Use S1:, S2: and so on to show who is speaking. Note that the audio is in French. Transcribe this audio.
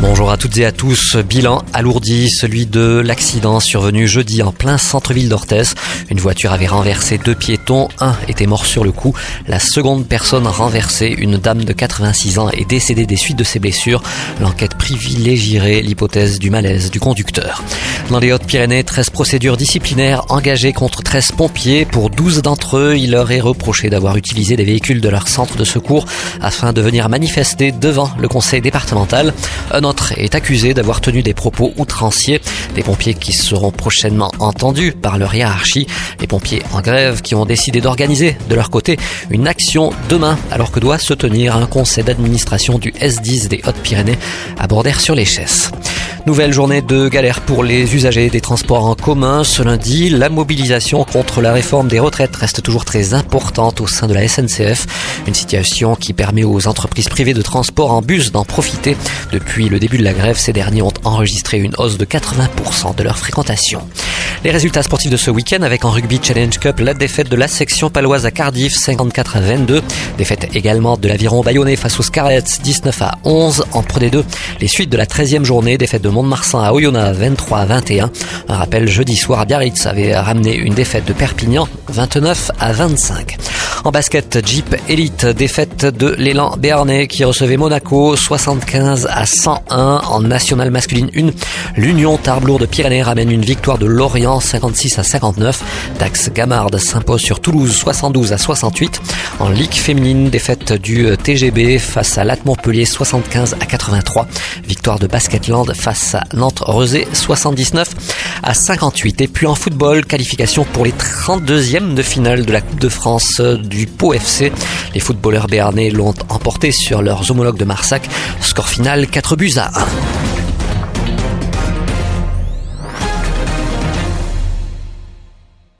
S1: Bonjour à toutes et à tous. Bilan alourdi, celui de l'accident survenu jeudi en plein centre-ville d'Orthez. Une voiture avait renversé deux piétons, un était mort sur le coup. La seconde personne renversée, une dame de 86 ans, est décédée des suites de ses blessures. L'enquête privilégierait l'hypothèse du malaise du conducteur. Dans les Hautes-Pyrénées, 13 procédures disciplinaires engagées contre 13 pompiers. Pour 12 d'entre eux, il leur est reproché d'avoir utilisé des véhicules de leur centre de secours afin de venir manifester devant le conseil départemental. Autre est accusé d'avoir tenu des propos outranciers. Des pompiers qui seront prochainement entendus par leur hiérarchie. Les pompiers en grève qui ont décidé d'organiser de leur côté une action demain alors que doit se tenir un conseil d'administration du S10 des Hautes-Pyrénées à Bordère-sur-les-Chesses. Nouvelle journée de galère pour les usagers des transports en commun. Ce lundi, la mobilisation contre la réforme des retraites reste toujours très importante au sein de la SNCF. Une situation qui permet aux entreprises privées de transport en bus d'en profiter. Depuis le début de la grève, ces derniers ont enregistré une hausse de 80% de leur fréquentation. Les résultats sportifs de ce week-end avec en rugby Challenge Cup la défaite de la section paloise à Cardiff 54 à 22. Défaite également de l'aviron bayonnais face aux Scarlets 19 à 11 en Pro D2. Les suites de la 13e journée, défaite de Mont-de-Marsan à Oyonnax 23 à 21. Un rappel jeudi soir, Biarritz avait ramené une défaite de Perpignan 29 à 25. En basket, Jeep Elite, défaite de l'élan béarnais qui recevait Monaco 75 à 101 en nationale masculine 1. L'Union Tarbes de Pyrénées ramène une victoire de Lorient 56 à 59. Dax Gamard s'impose sur Toulouse 72 à 68. En Ligue féminine, défaite du TGB face à Latte Montpellier 75 à 83. Victoire de Basketland face à Nantes Rezé 79 à 58. Et puis en football, qualification pour les 32e de finale de la Coupe de France du Pau FC. Les footballeurs béarnais l'ont emporté sur leurs homologues de Marsac. Score final 4 buts à 1.